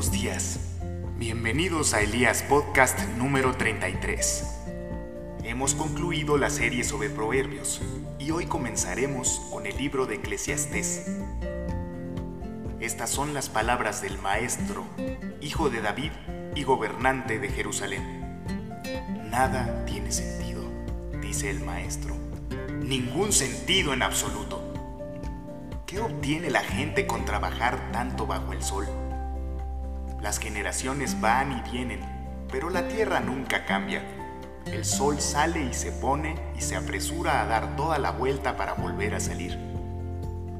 Buenos días. Bienvenidos a Elías Podcast número 33. Hemos concluido la serie sobre proverbios y hoy comenzaremos con el libro de Eclesiastés. Estas son las palabras del maestro, hijo de David y gobernante de Jerusalén. Nada tiene sentido, dice el maestro. Ningún sentido en absoluto. ¿Qué obtiene la gente con trabajar tanto bajo el sol? Las generaciones van y vienen, pero la tierra nunca cambia. El sol sale y se pone y se apresura a dar toda la vuelta para volver a salir.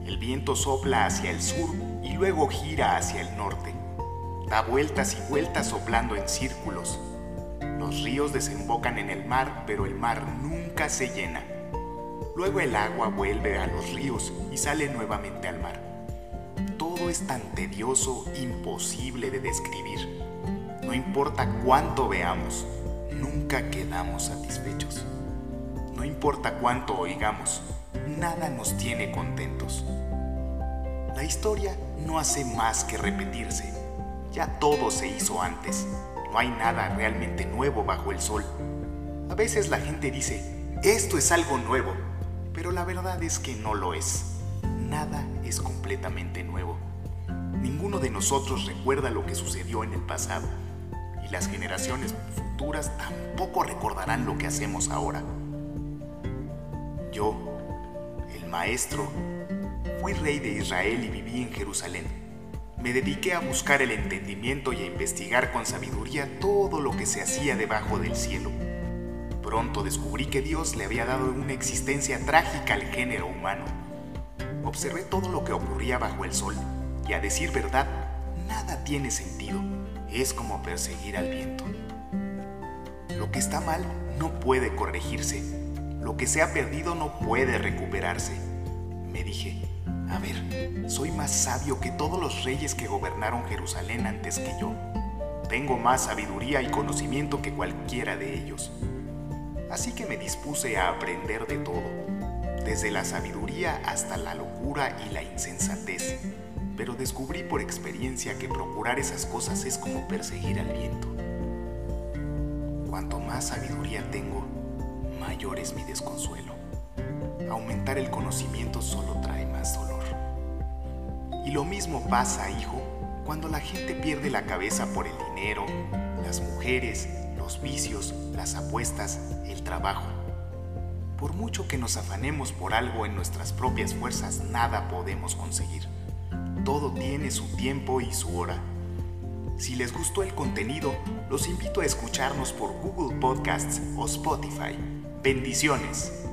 El viento sopla hacia el sur y luego gira hacia el norte. Da vueltas y vueltas soplando en círculos. Los ríos desembocan en el mar, pero el mar nunca se llena. Luego el agua vuelve a los ríos y sale nuevamente al mar. Es tan tedioso, imposible de describir. No importa cuánto veamos, nunca quedamos satisfechos. No importa cuánto oigamos, nada nos tiene contentos. La historia no hace más que repetirse. Ya todo se hizo antes. No hay nada realmente nuevo bajo el sol. A veces la gente dice, esto es algo nuevo, pero la verdad es que no lo es. Nada es completamente nuevo. Ninguno de nosotros recuerda lo que sucedió en el pasado y las generaciones futuras tampoco recordarán lo que hacemos ahora. Yo, el maestro, fui rey de Israel y viví en Jerusalén. Me dediqué a buscar el entendimiento y a investigar con sabiduría todo lo que se hacía debajo del cielo Pronto descubrí que Dios le había dado una existencia trágica al género humano. Observé todo lo que ocurría bajo el sol y a decir verdad, nada tiene sentido. Es como perseguir al viento. Lo que está mal no puede corregirse. Lo que se ha perdido no puede recuperarse. Me dije, a ver, soy más sabio que todos los reyes que gobernaron Jerusalén antes que yo. Tengo más sabiduría y conocimiento que cualquiera de ellos así que me dispuse a aprender de todo, desde la sabiduría hasta la locura y la insensatez, pero descubrí por experiencia que procurar esas cosas es como perseguir al viento. Cuanto más sabiduría tengo, mayor es mi desconsuelo. Aumentar el conocimiento solo trae más dolor. Y lo mismo pasa, hijo, cuando la gente pierde la cabeza por el dinero, las mujeres, los vicios, las apuestas, el trabajo. Por mucho que nos afanemos por algo en nuestras propias fuerzas, nada podemos conseguir. Todo tiene su tiempo y su hora. Si les gustó el contenido, los invito a escucharnos por Google Podcasts o Spotify. Bendiciones.